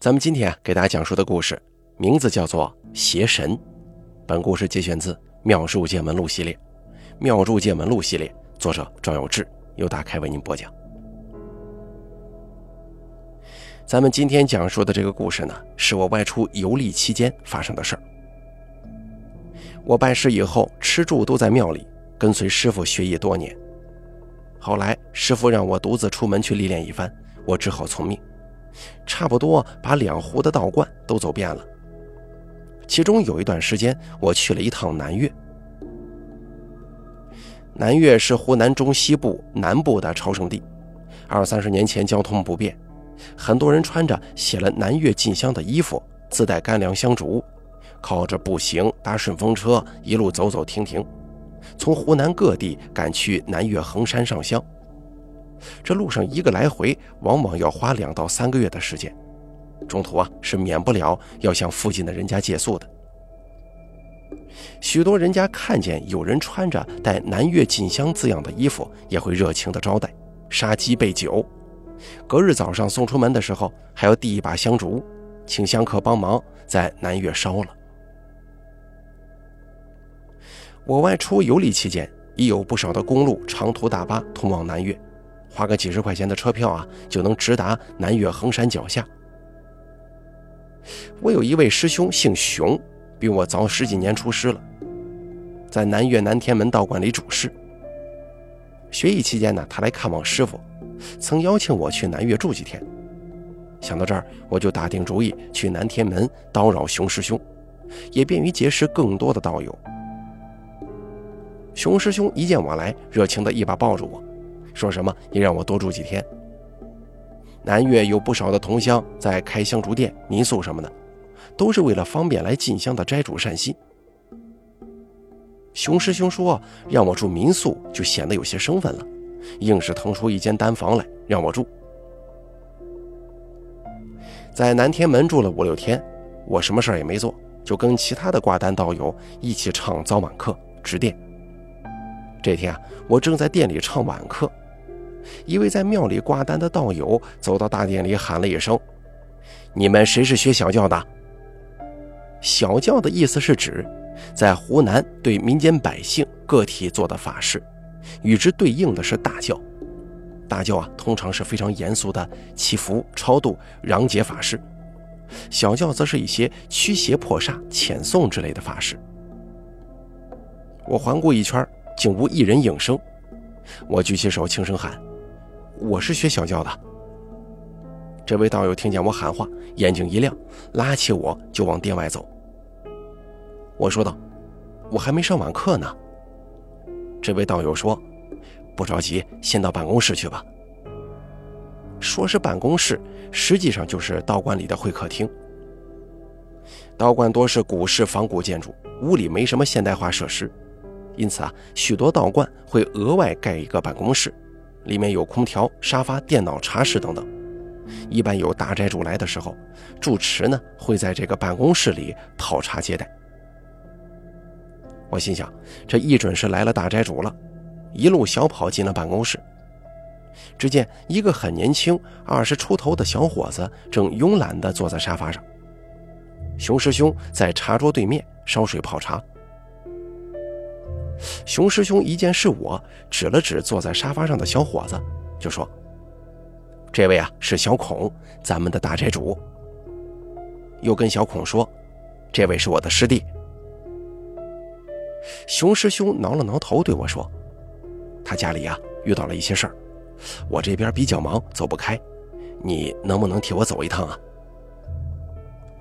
咱们今天，给大家讲述的故事名字叫做《邪神》。本故事节选自《妙术见闻录》系列，《妙术见闻录》系列作者赵有志，由大开为您播讲。咱们今天讲述的这个故事呢，是我外出游历期间发生的事儿。我拜师以后，吃住都在庙里，跟随师傅学艺多年。后来师傅让我独自出门去历练一番，我只好从命。差不多把两湖的道观都走遍了。其中有一段时间，我去了一趟南岳。南岳是湖南中西部南部的朝圣地，二三十年前交通不便，很多人穿着写了“南岳进香”的衣服，自带干粮香烛，靠着步行搭顺风车，一路走走停停，从湖南各地赶去南岳衡山上香。这路上一个来回，往往要花两到三个月的时间，中途啊是免不了要向附近的人家借宿的。许多人家看见有人穿着带“南岳锦香”字样的衣服，也会热情的招待，杀鸡备酒。隔日早上送出门的时候，还要递一把香烛，请香客帮忙在南岳烧了。我外出游历期间，已有不少的公路、长途大巴通往南岳。花个几十块钱的车票啊，就能直达南岳衡山脚下。我有一位师兄姓熊，比我早十几年出师了，在南岳南天门道观里主事。学艺期间呢，他来看望师傅，曾邀请我去南岳住几天。想到这儿，我就打定主意去南天门叨扰熊师兄，也便于结识更多的道友。熊师兄一见我来，热情的一把抱住我。说什么也让我多住几天。南岳有不少的同乡在开香烛店、民宿什么的，都是为了方便来进香的斋主善心。熊师兄说让我住民宿就显得有些生分了，硬是腾出一间单房来让我住。在南天门住了五六天，我什么事儿也没做，就跟其他的挂单道友一起唱早晚课、值店。这天啊，我正在店里唱晚课。一位在庙里挂单的道友走到大殿里，喊了一声：“你们谁是学小教的？”小教的意思是指在湖南对民间百姓个体做的法事，与之对应的是大教。大教啊，通常是非常严肃的祈福、超度、攘解法事；小教则是一些驱邪破煞、遣送之类的法事。我环顾一圈，竟无一人应声。我举起手，轻声喊。我是学小教的。这位道友听见我喊话，眼睛一亮，拉起我就往店外走。我说道：“我还没上晚课呢。”这位道友说：“不着急，先到办公室去吧。”说是办公室，实际上就是道观里的会客厅。道观多是古式仿古建筑，屋里没什么现代化设施，因此啊，许多道观会额外盖一个办公室。里面有空调、沙发、电脑、茶室等等。一般有大斋主来的时候，住持呢会在这个办公室里泡茶接待。我心想，这一准是来了大斋主了，一路小跑进了办公室。只见一个很年轻、二十出头的小伙子正慵懒地坐在沙发上，熊师兄在茶桌对面烧水泡茶。熊师兄一见是我，指了指坐在沙发上的小伙子，就说：“这位啊是小孔，咱们的大宅主。”又跟小孔说：“这位是我的师弟。”熊师兄挠了挠头，对我说：“他家里啊遇到了一些事儿，我这边比较忙，走不开，你能不能替我走一趟啊？”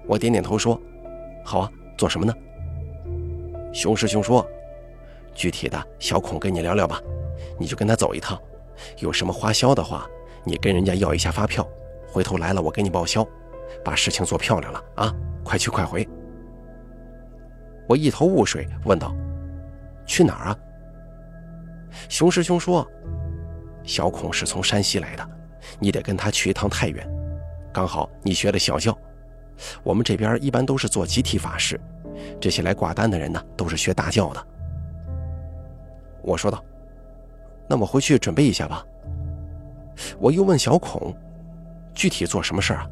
我点点头说：“好啊，做什么呢？”熊师兄说。具体的小孔跟你聊聊吧，你就跟他走一趟，有什么花销的话，你跟人家要一下发票，回头来了我给你报销，把事情做漂亮了啊！快去快回。我一头雾水，问道：“去哪儿啊？”熊师兄说：“小孔是从山西来的，你得跟他去一趟太原。刚好你学了小教，我们这边一般都是做集体法事，这些来挂单的人呢，都是学大教的。”我说道：“那我回去准备一下吧。”我又问小孔：“具体做什么事啊？”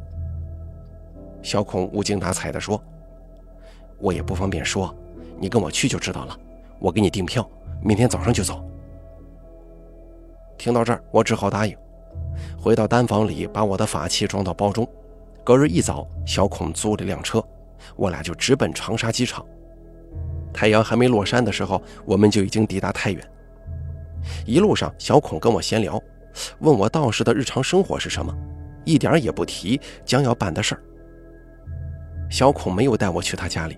小孔无精打采地说：“我也不方便说，你跟我去就知道了。我给你订票，明天早上就走。”听到这儿，我只好答应。回到单房里，把我的法器装到包中。隔日一早，小孔租了一辆车，我俩就直奔长沙机场。太阳还没落山的时候，我们就已经抵达太原。一路上，小孔跟我闲聊，问我道士的日常生活是什么，一点也不提将要办的事儿。小孔没有带我去他家里，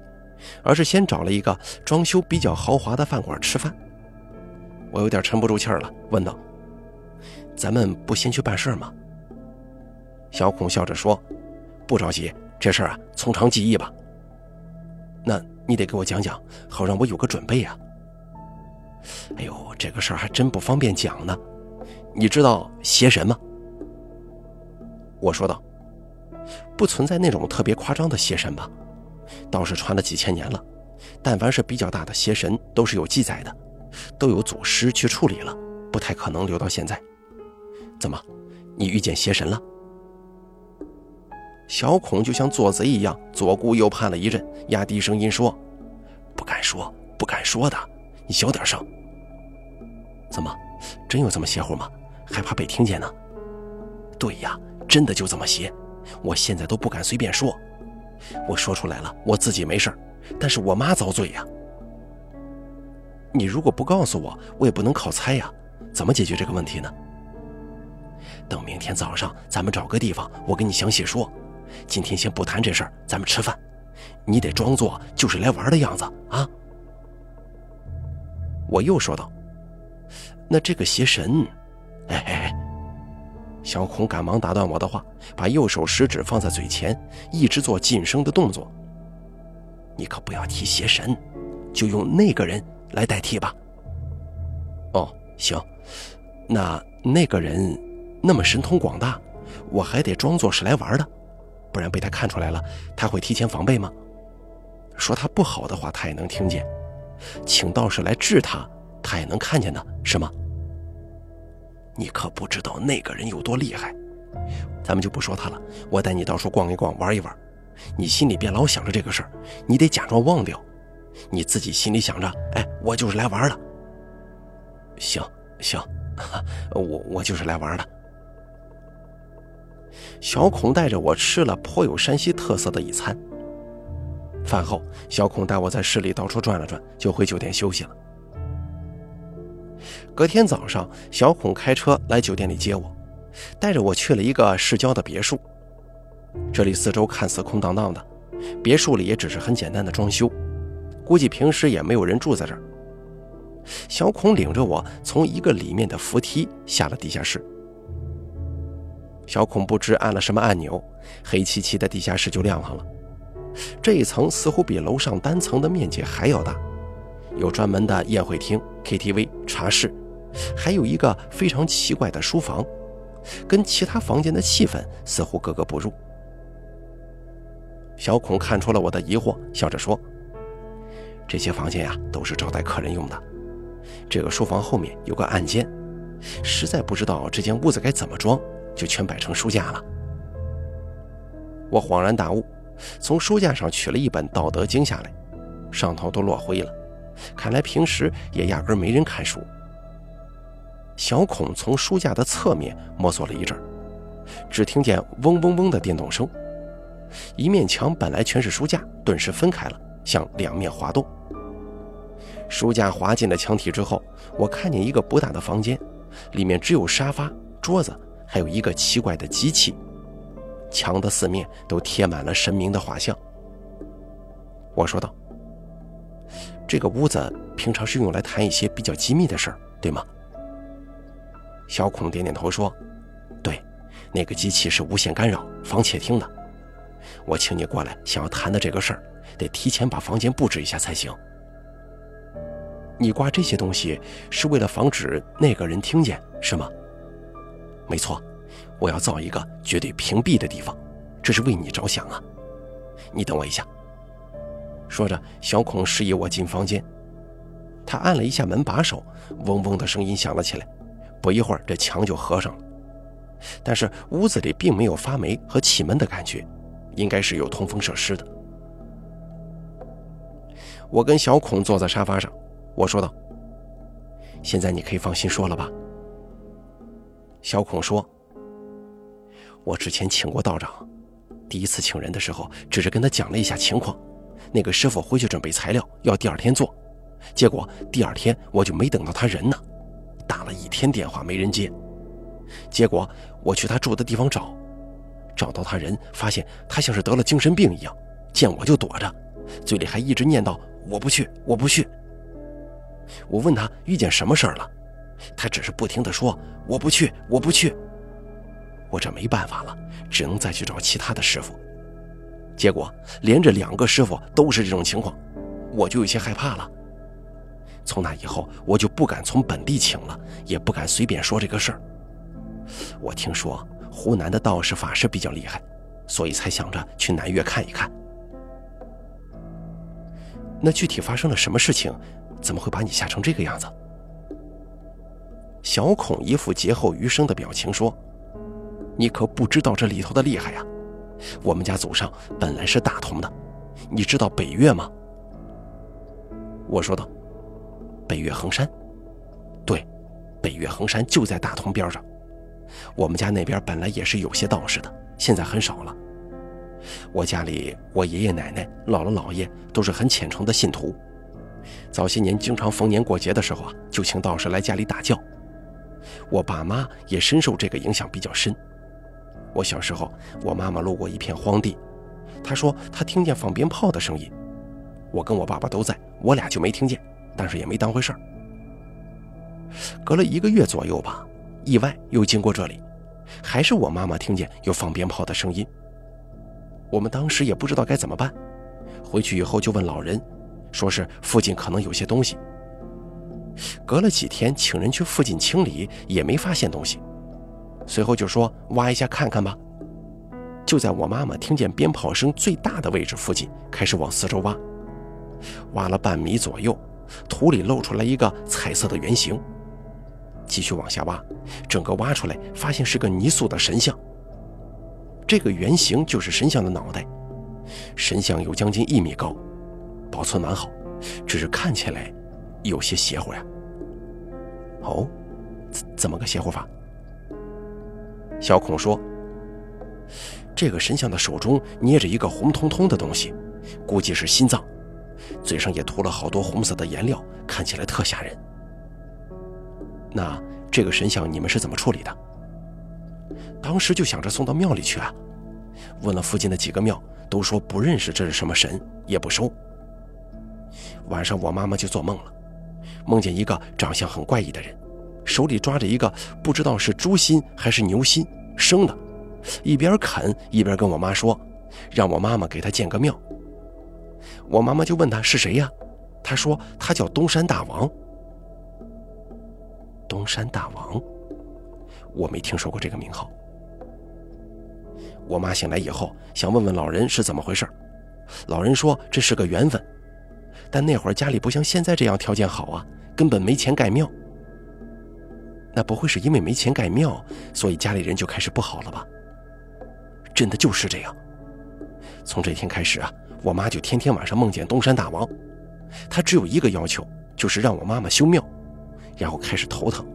而是先找了一个装修比较豪华的饭馆吃饭。我有点沉不住气儿了，问道：“咱们不先去办事儿吗？”小孔笑着说：“不着急，这事儿啊，从长计议吧。那你得给我讲讲，好让我有个准备啊。”哎呦，这个事儿还真不方便讲呢。你知道邪神吗？我说道。不存在那种特别夸张的邪神吧？倒是传了几千年了。但凡是比较大的邪神，都是有记载的，都有祖师去处理了，不太可能留到现在。怎么，你遇见邪神了？小孔就像做贼一样，左顾右盼了一阵，压低声音说：“不敢说，不敢说的，你小点声。怎么，真有这么邪乎吗？还怕被听见呢？对呀，真的就这么邪。”我现在都不敢随便说，我说出来了，我自己没事但是我妈遭罪呀。你如果不告诉我，我也不能靠猜呀，怎么解决这个问题呢？等明天早上，咱们找个地方，我跟你详细说。今天先不谈这事儿，咱们吃饭，你得装作就是来玩的样子啊。我又说道：“那这个邪神，哎哎哎。”小孔赶忙打断我的话，把右手食指放在嘴前，一直做噤声的动作。你可不要提邪神，就用那个人来代替吧。哦，行，那那个人那么神通广大，我还得装作是来玩的，不然被他看出来了，他会提前防备吗？说他不好的话，他也能听见；请道士来治他，他也能看见的，是吗？你可不知道那个人有多厉害，咱们就不说他了。我带你到处逛一逛，玩一玩。你心里别老想着这个事儿，你得假装忘掉。你自己心里想着，哎，我就是来玩的。行行，我我就是来玩的。小孔带着我吃了颇有山西特色的一餐。饭后，小孔带我在市里到处转了转，就回酒店休息了。隔天早上，小孔开车来酒店里接我，带着我去了一个市郊的别墅。这里四周看似空荡荡的，别墅里也只是很简单的装修，估计平时也没有人住在这儿。小孔领着我从一个里面的扶梯下了地下室。小孔不知按了什么按钮，黑漆漆的地下室就亮堂了。这一层似乎比楼上单层的面积还要大，有专门的宴会厅、KTV、茶室。还有一个非常奇怪的书房，跟其他房间的气氛似乎格格不入。小孔看出了我的疑惑，笑着说：“这些房间呀，都是招待客人用的。这个书房后面有个暗间，实在不知道这间屋子该怎么装，就全摆成书架了。”我恍然大悟，从书架上取了一本《道德经》下来，上头都落灰了，看来平时也压根没人看书。小孔从书架的侧面摸索了一阵只听见嗡嗡嗡的电动声，一面墙本来全是书架，顿时分开了，向两面滑动。书架滑进了墙体之后，我看见一个不大的房间，里面只有沙发、桌子，还有一个奇怪的机器。墙的四面都贴满了神明的画像。我说道：“这个屋子平常是用来谈一些比较机密的事儿，对吗？”小孔点点头说：“对，那个机器是无线干扰，防窃听的。我请你过来，想要谈的这个事儿，得提前把房间布置一下才行。你挂这些东西是为了防止那个人听见，是吗？没错，我要造一个绝对屏蔽的地方，这是为你着想啊。你等我一下。”说着，小孔示意我进房间。他按了一下门把手，嗡嗡的声音响了起来。不一会儿，这墙就合上了，但是屋子里并没有发霉和气闷的感觉，应该是有通风设施的。我跟小孔坐在沙发上，我说道：“现在你可以放心说了吧？”小孔说：“我之前请过道长，第一次请人的时候，只是跟他讲了一下情况。那个师傅回去准备材料，要第二天做。结果第二天我就没等到他人呢，打了一天电话没人接。结果我去他住的地方找，找到他人，发现他像是得了精神病一样，见我就躲着，嘴里还一直念叨。”我不去，我不去。我问他遇见什么事儿了，他只是不停的说我不去，我不去。我这没办法了，只能再去找其他的师傅。结果连着两个师傅都是这种情况，我就有些害怕了。从那以后，我就不敢从本地请了，也不敢随便说这个事儿。我听说湖南的道士法师比较厉害，所以才想着去南岳看一看。那具体发生了什么事情？怎么会把你吓成这个样子？小孔一副劫后余生的表情说：“你可不知道这里头的厉害呀！我们家祖上本来是大同的，你知道北岳吗？”我说道：“北岳恒山，对，北岳恒山就在大同边上。我们家那边本来也是有些道士的，现在很少了。”我家里，我爷爷奶奶、姥姥姥爷都是很虔诚的信徒。早些年，经常逢年过节的时候啊，就请道士来家里打醮。我爸妈也深受这个影响比较深。我小时候，我妈妈路过一片荒地，她说她听见放鞭炮的声音。我跟我爸爸都在，我俩就没听见，但是也没当回事儿。隔了一个月左右吧，意外又经过这里，还是我妈妈听见有放鞭炮的声音。我们当时也不知道该怎么办，回去以后就问老人，说是附近可能有些东西。隔了几天，请人去附近清理，也没发现东西。随后就说挖一下看看吧。就在我妈妈听见鞭炮声最大的位置附近，开始往四周挖，挖了半米左右，土里露出来一个彩色的圆形。继续往下挖，整个挖出来，发现是个泥塑的神像。这个圆形就是神像的脑袋，神像有将近一米高，保存完好，只是看起来有些邪乎呀。哦，怎怎么个邪乎法？小孔说：“这个神像的手中捏着一个红彤彤的东西，估计是心脏，嘴上也涂了好多红色的颜料，看起来特吓人。那这个神像你们是怎么处理的？”当时就想着送到庙里去啊，问了附近的几个庙，都说不认识这是什么神，也不收。晚上我妈妈就做梦了，梦见一个长相很怪异的人，手里抓着一个不知道是猪心还是牛心生的，一边啃一边跟我妈说，让我妈妈给他建个庙。我妈妈就问他是谁呀，他说他叫东山大王。东山大王。我没听说过这个名号。我妈醒来以后想问问老人是怎么回事，老人说这是个缘分，但那会儿家里不像现在这样条件好啊，根本没钱盖庙。那不会是因为没钱盖庙，所以家里人就开始不好了吧？真的就是这样。从这天开始啊，我妈就天天晚上梦见东山大王，她只有一个要求，就是让我妈妈修庙，然后开始头疼。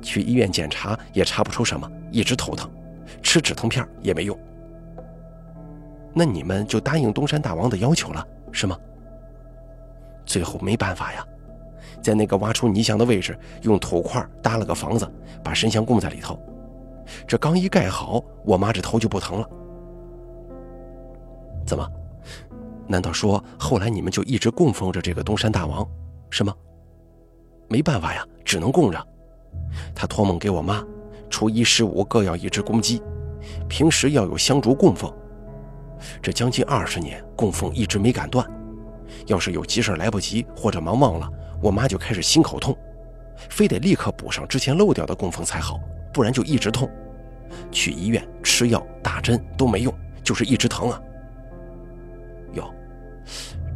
去医院检查也查不出什么，一直头疼，吃止疼片也没用。那你们就答应东山大王的要求了，是吗？最后没办法呀，在那个挖出泥像的位置，用土块搭了个房子，把神像供在里头。这刚一盖好，我妈这头就不疼了。怎么？难道说后来你们就一直供奉着这个东山大王，是吗？没办法呀，只能供着。他托梦给我妈，初一十五各要一只公鸡，平时要有香烛供奉。这将近二十年供奉一直没敢断，要是有急事来不及或者忙忘了，我妈就开始心口痛，非得立刻补上之前漏掉的供奉才好，不然就一直痛。去医院吃药打针都没用，就是一直疼啊。哟，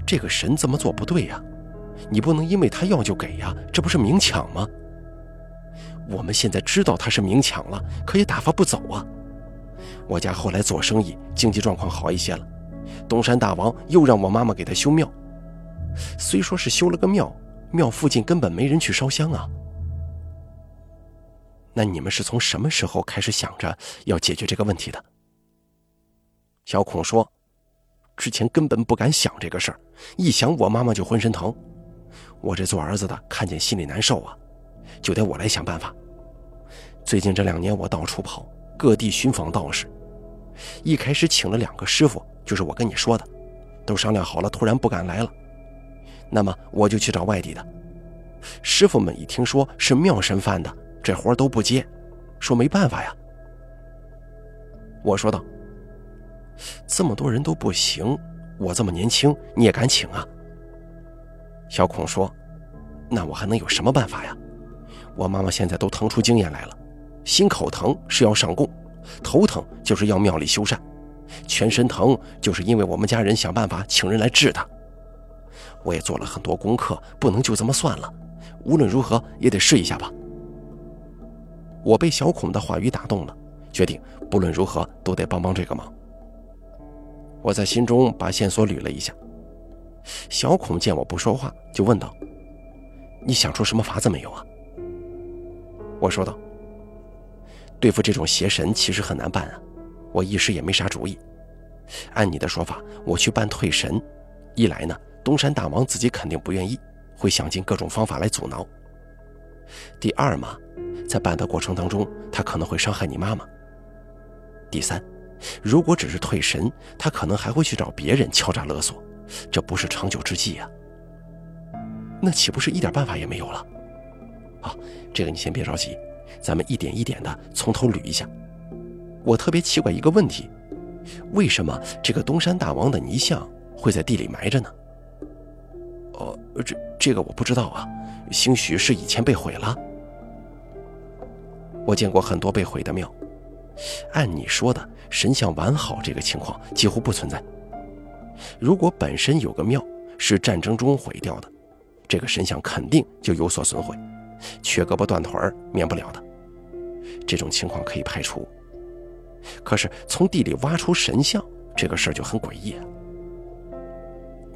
这个神这么做不对呀，你不能因为他要就给呀，这不是明抢吗？我们现在知道他是明抢了，可也打发不走啊！我家后来做生意，经济状况好一些了，东山大王又让我妈妈给他修庙。虽说是修了个庙，庙附近根本没人去烧香啊。那你们是从什么时候开始想着要解决这个问题的？小孔说：“之前根本不敢想这个事儿，一想我妈妈就浑身疼。我这做儿子的看见心里难受啊，就得我来想办法。最近这两年我到处跑，各地寻访道士。一开始请了两个师傅，就是我跟你说的，都商量好了，突然不敢来了。那么我就去找外地的师傅们，一听说是庙神犯的。”这活都不接，说没办法呀。我说道：“这么多人都不行，我这么年轻，你也敢请啊？”小孔说：“那我还能有什么办法呀？我妈妈现在都疼出经验来了，心口疼是要上供，头疼就是要庙里修缮，全身疼就是因为我们家人想办法请人来治她。我也做了很多功课，不能就这么算了，无论如何也得试一下吧。”我被小孔的话语打动了，决定不论如何都得帮帮这个忙。我在心中把线索捋了一下。小孔见我不说话，就问道：“你想出什么法子没有啊？”我说道：“对付这种邪神其实很难办啊，我一时也没啥主意。按你的说法，我去办退神，一来呢，东山大王自己肯定不愿意，会想尽各种方法来阻挠。第二嘛。”在办的过程当中，他可能会伤害你妈妈。第三，如果只是退神，他可能还会去找别人敲诈勒索，这不是长久之计呀。那岂不是一点办法也没有了？好，这个你先别着急，咱们一点一点的从头捋一下。我特别奇怪一个问题：为什么这个东山大王的泥像会在地里埋着呢？哦，这这个我不知道啊，兴许是以前被毁了。我见过很多被毁的庙，按你说的神像完好这个情况几乎不存在。如果本身有个庙是战争中毁掉的，这个神像肯定就有所损毁，缺胳膊断腿儿免不了的。这种情况可以排除。可是从地里挖出神像这个事儿就很诡异啊。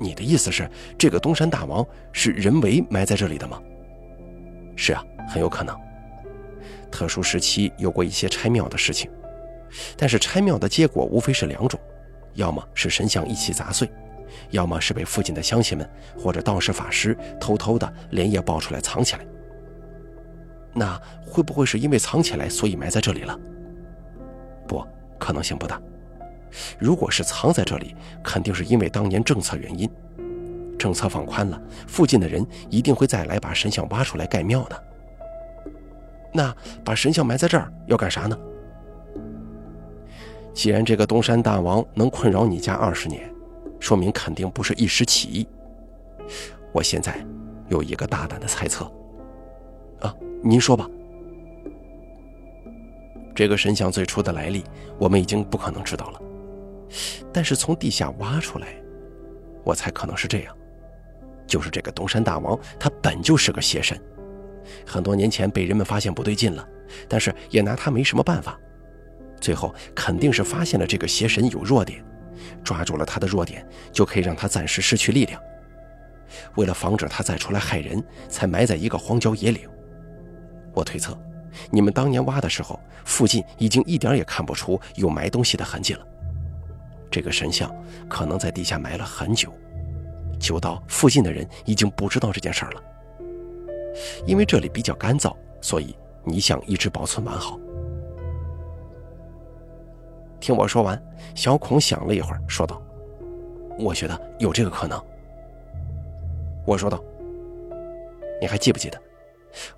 你的意思是这个东山大王是人为埋在这里的吗？是啊，很有可能。特殊时期有过一些拆庙的事情，但是拆庙的结果无非是两种：要么是神像一起砸碎，要么是被附近的乡亲们或者道士法师偷偷的连夜抱出来藏起来。那会不会是因为藏起来，所以埋在这里了？不可能性不大。如果是藏在这里，肯定是因为当年政策原因，政策放宽了，附近的人一定会再来把神像挖出来盖庙的。那把神像埋在这儿要干啥呢？既然这个东山大王能困扰你家二十年，说明肯定不是一时起意。我现在有一个大胆的猜测。啊，您说吧。这个神像最初的来历，我们已经不可能知道了。但是从地下挖出来，我猜可能是这样：就是这个东山大王，他本就是个邪神。很多年前被人们发现不对劲了，但是也拿他没什么办法。最后肯定是发现了这个邪神有弱点，抓住了他的弱点，就可以让他暂时失去力量。为了防止他再出来害人，才埋在一个荒郊野岭。我推测，你们当年挖的时候，附近已经一点也看不出有埋东西的痕迹了。这个神像可能在地下埋了很久，久到附近的人已经不知道这件事了。因为这里比较干燥，所以泥像一直保存完好。听我说完，小孔想了一会儿，说道：“我觉得有这个可能。”我说道：“你还记不记得，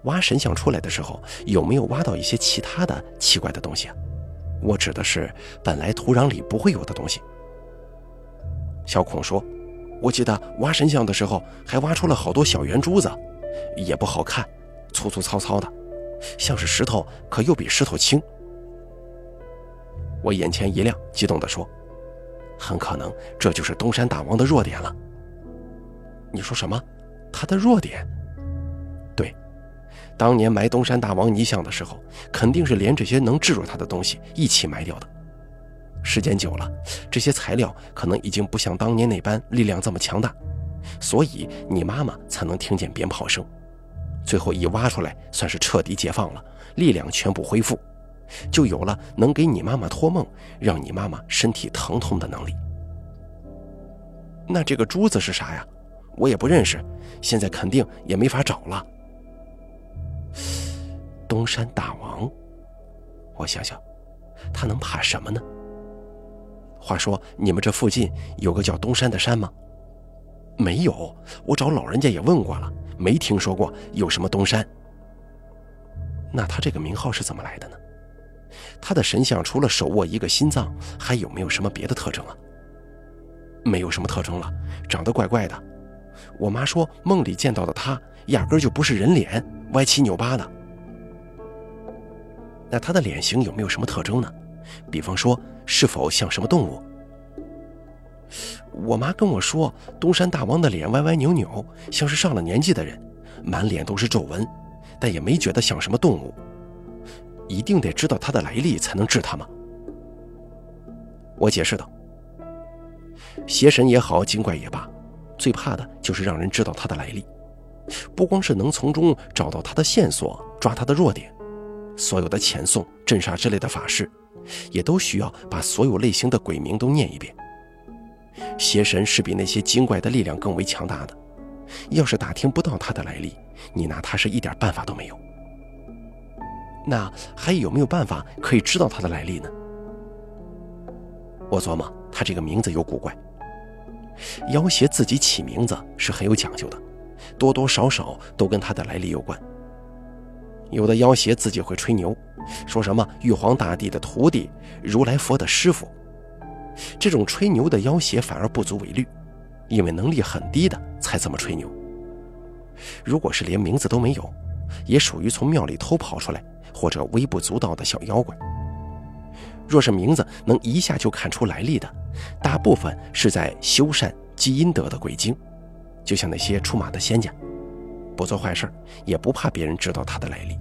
挖神像出来的时候，有没有挖到一些其他的奇怪的东西啊？我指的是本来土壤里不会有的东西。”小孔说：“我记得挖神像的时候，还挖出了好多小圆珠子。”也不好看，粗粗糙糙的，像是石头，可又比石头轻。我眼前一亮，激动地说：“很可能这就是东山大王的弱点了。”你说什么？他的弱点？当年埋东山大王泥像的时候，肯定是连这些能制住他的东西一起埋掉的。时间久了，这些材料可能已经不像当年那般力量这么强大，所以你妈妈才能听见鞭炮声。最后一挖出来，算是彻底解放了，力量全部恢复，就有了能给你妈妈托梦，让你妈妈身体疼痛的能力。那这个珠子是啥呀？我也不认识，现在肯定也没法找了。东山大王，我想想，他能怕什么呢？话说你们这附近有个叫东山的山吗？没有，我找老人家也问过了，没听说过有什么东山。那他这个名号是怎么来的呢？他的神像除了手握一个心脏，还有没有什么别的特征啊？没有什么特征了，长得怪怪的。我妈说梦里见到的他压根儿就不是人脸，歪七扭八的。那他的脸型有没有什么特征呢？比方说是否像什么动物？我妈跟我说，东山大王的脸歪歪扭扭，像是上了年纪的人，满脸都是皱纹，但也没觉得像什么动物。一定得知道他的来历才能治他吗？我解释道。邪神也好，精怪也罢，最怕的就是让人知道他的来历。不光是能从中找到他的线索，抓他的弱点，所有的遣送、镇杀之类的法事，也都需要把所有类型的鬼名都念一遍。邪神是比那些精怪的力量更为强大的，要是打听不到他的来历，你拿他是一点办法都没有。那还有没有办法可以知道他的来历呢？我琢磨，他这个名字有古怪。妖邪自己起名字是很有讲究的，多多少少都跟他的来历有关。有的妖邪自己会吹牛，说什么玉皇大帝的徒弟、如来佛的师傅。这种吹牛的妖邪反而不足为虑，因为能力很低的才这么吹牛。如果是连名字都没有，也属于从庙里偷跑出来或者微不足道的小妖怪。若是名字能一下就看出来历的，大部分是在修善积阴德的鬼精，就像那些出马的仙家，不做坏事也不怕别人知道他的来历，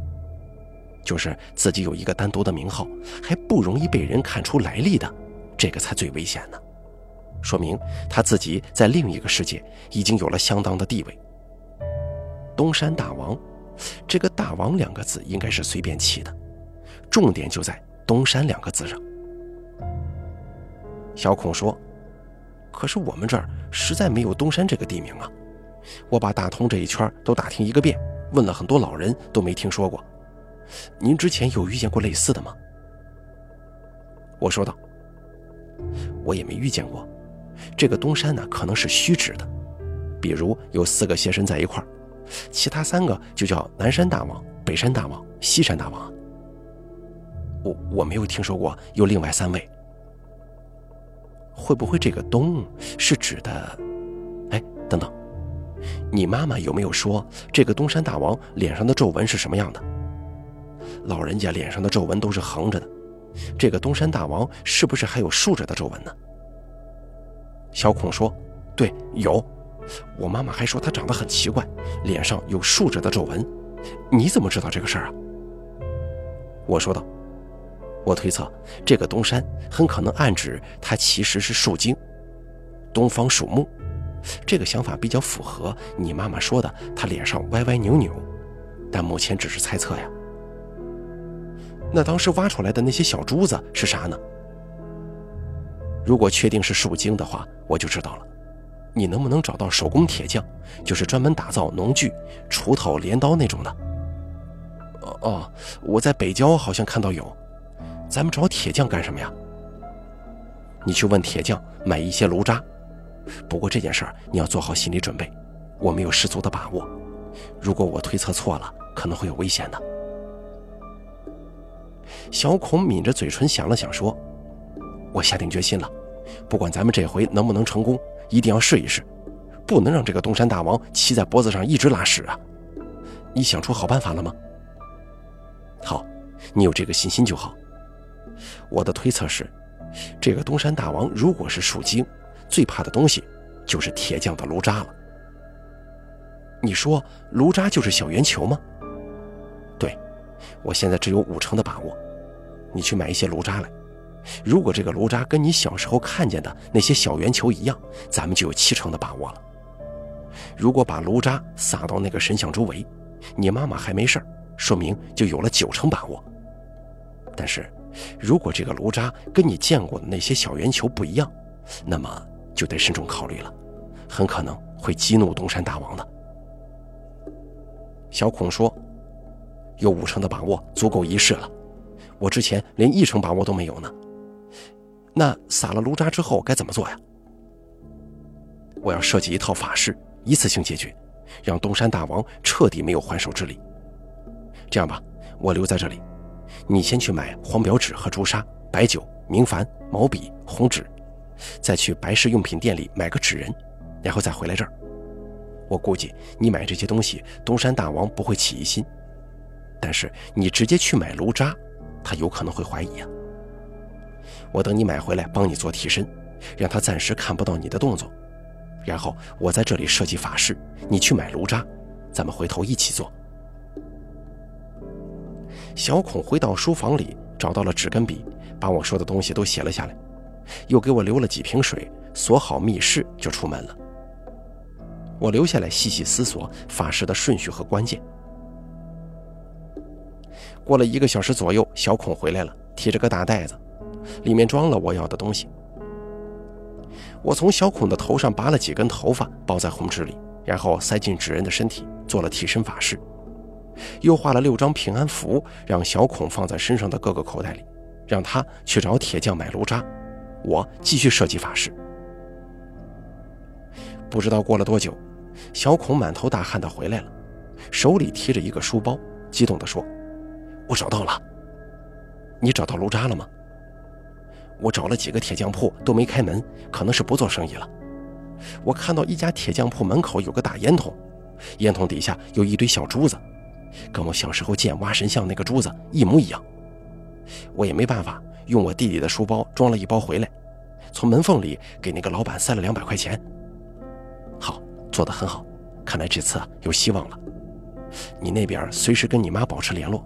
就是自己有一个单独的名号，还不容易被人看出来历的，这个才最危险呢。说明他自己在另一个世界已经有了相当的地位。东山大王，这个“大王”两个字应该是随便起的，重点就在。东山两个字上，小孔说：“可是我们这儿实在没有东山这个地名啊！我把大通这一圈都打听一个遍，问了很多老人，都没听说过。您之前有遇见过类似的吗？”我说道：“我也没遇见过。这个东山呢，可能是虚指的，比如有四个邪神在一块儿，其他三个就叫南山大王、北山大王、西山大王。”我我没有听说过有另外三位，会不会这个东是指的？哎，等等，你妈妈有没有说这个东山大王脸上的皱纹是什么样的？老人家脸上的皱纹都是横着的，这个东山大王是不是还有竖着的皱纹呢？小孔说：“对，有。我妈妈还说他长得很奇怪，脸上有竖着的皱纹。你怎么知道这个事儿啊？”我说道。我推测，这个东山很可能暗指他其实是树精，东方属木。这个想法比较符合你妈妈说的，他脸上歪歪扭扭。但目前只是猜测呀。那当时挖出来的那些小珠子是啥呢？如果确定是树精的话，我就知道了。你能不能找到手工铁匠，就是专门打造农具、锄头、镰刀那种的？哦，我在北郊好像看到有。咱们找铁匠干什么呀？你去问铁匠买一些炉渣。不过这件事儿你要做好心理准备，我没有十足的把握。如果我推测错了，可能会有危险的。小孔抿着嘴唇想了想，说：“我下定决心了，不管咱们这回能不能成功，一定要试一试，不能让这个东山大王骑在脖子上一直拉屎啊！你想出好办法了吗？好，你有这个信心就好。”我的推测是，这个东山大王如果是属精，最怕的东西就是铁匠的炉渣了。你说炉渣就是小圆球吗？对，我现在只有五成的把握。你去买一些炉渣来，如果这个炉渣跟你小时候看见的那些小圆球一样，咱们就有七成的把握了。如果把炉渣撒到那个神像周围，你妈妈还没事，说明就有了九成把握。但是，如果这个炉渣跟你见过的那些小圆球不一样，那么就得慎重考虑了，很可能会激怒东山大王的。小孔说：“有五成的把握，足够一试了。我之前连一成把握都没有呢。那撒了炉渣之后该怎么做呀？我要设计一套法事，一次性解决，让东山大王彻底没有还手之力。这样吧，我留在这里。”你先去买黄表纸和朱砂、白酒、明矾、毛笔、红纸，再去白事用品店里买个纸人，然后再回来这儿。我估计你买这些东西，东山大王不会起疑心，但是你直接去买炉渣，他有可能会怀疑啊。我等你买回来，帮你做替身，让他暂时看不到你的动作，然后我在这里设计法事，你去买炉渣，咱们回头一起做。小孔回到书房里，找到了纸跟笔，把我说的东西都写了下来，又给我留了几瓶水，锁好密室就出门了。我留下来细细思索法事的顺序和关键。过了一个小时左右，小孔回来了，提着个大袋子，里面装了我要的东西。我从小孔的头上拔了几根头发，包在红纸里，然后塞进纸人的身体，做了替身法事。又画了六张平安符，让小孔放在身上的各个口袋里，让他去找铁匠买炉渣。我继续设计法事。不知道过了多久，小孔满头大汗的回来了，手里提着一个书包，激动地说：“我找到了。你找到炉渣了吗？我找了几个铁匠铺都没开门，可能是不做生意了。我看到一家铁匠铺门口有个大烟筒，烟筒底下有一堆小珠子。”跟我小时候见挖神像那个珠子一模一样，我也没办法，用我弟弟的书包装了一包回来，从门缝里给那个老板塞了两百块钱。好，做得很好，看来这次有希望了。你那边随时跟你妈保持联络，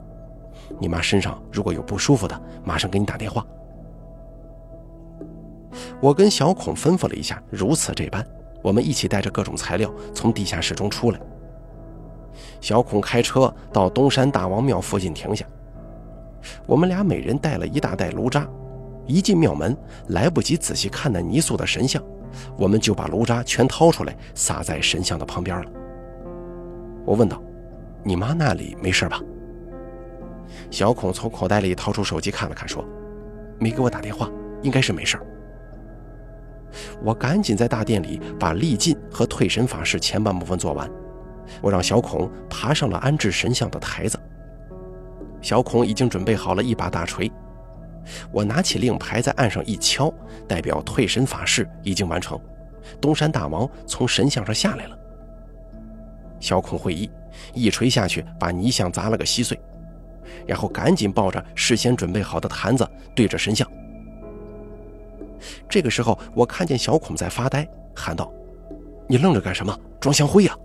你妈身上如果有不舒服的，马上给你打电话。我跟小孔吩咐了一下，如此这般，我们一起带着各种材料从地下室中出来。小孔开车到东山大王庙附近停下，我们俩每人带了一大袋炉渣。一进庙门，来不及仔细看那泥塑的神像，我们就把炉渣全掏出来撒在神像的旁边了。我问道：“你妈那里没事吧？”小孔从口袋里掏出手机看了看，说：“没给我打电话，应该是没事。”我赶紧在大殿里把立禁和退神法事前半部分做完。我让小孔爬上了安置神像的台子。小孔已经准备好了一把大锤，我拿起令牌在案上一敲，代表退神法事已经完成。东山大王从神像上下来了。小孔会意，一锤下去把泥像砸了个稀碎，然后赶紧抱着事先准备好的坛子对着神像。这个时候，我看见小孔在发呆，喊道：“你愣着干什么？装香灰呀！”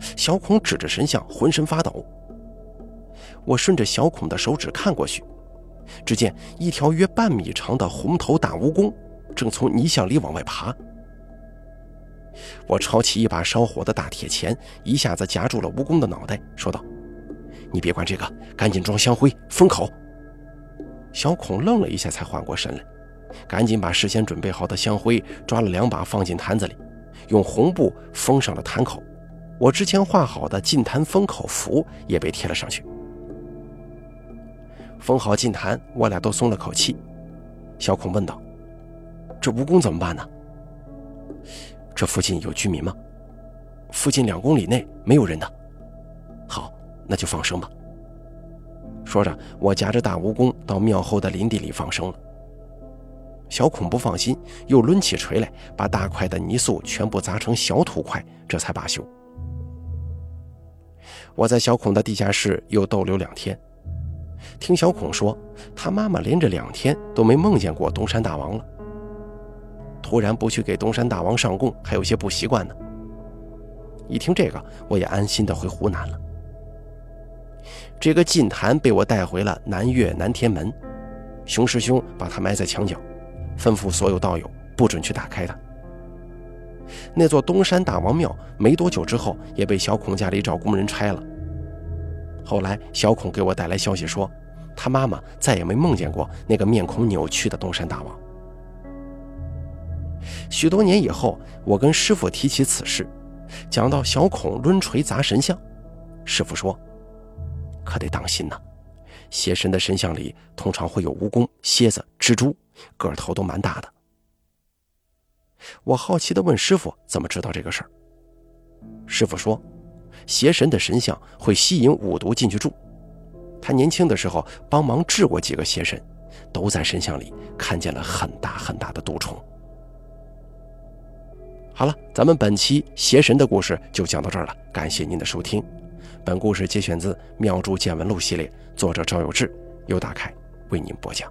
小孔指着神像，浑身发抖。我顺着小孔的手指看过去，只见一条约半米长的红头大蜈蚣正从泥像里往外爬。我抄起一把烧火的大铁钳，一下子夹住了蜈蚣的脑袋，说道：“你别管这个，赶紧装香灰，封口。”小孔愣了一下，才缓过神来，赶紧把事先准备好的香灰抓了两把放进坛子里，用红布封上了坛口。我之前画好的禁坛封口符也被贴了上去。封好禁坛，我俩都松了口气。小孔问道：“这蜈蚣怎么办呢？这附近有居民吗？附近两公里内没有人的。好，那就放生吧。”说着，我夹着大蜈蚣到庙后的林地里放生了。小孔不放心，又抡起锤来，把大块的泥塑全部砸成小土块，这才罢休。我在小孔的地下室又逗留两天，听小孔说，他妈妈连着两天都没梦见过东山大王了。突然不去给东山大王上供，还有些不习惯呢。一听这个，我也安心的回湖南了。这个禁坛被我带回了南岳南天门，熊师兄把它埋在墙角，吩咐所有道友不准去打开它。那座东山大王庙没多久之后也被小孔家里找工人拆了。后来小孔给我带来消息说，他妈妈再也没梦见过那个面孔扭曲的东山大王。许多年以后，我跟师傅提起此事，讲到小孔抡锤砸神像，师傅说：“可得当心呐，邪神的神像里通常会有蜈蚣、蝎子、蜘蛛，个头都蛮大的。”我好奇地问师傅：“怎么知道这个事儿？”师傅说：“邪神的神像会吸引五毒进去住，他年轻的时候帮忙治过几个邪神，都在神像里看见了很大很大的毒虫。”好了，咱们本期邪神的故事就讲到这儿了，感谢您的收听。本故事节选自《妙珠见闻录》系列，作者赵有志，由大凯为您播讲。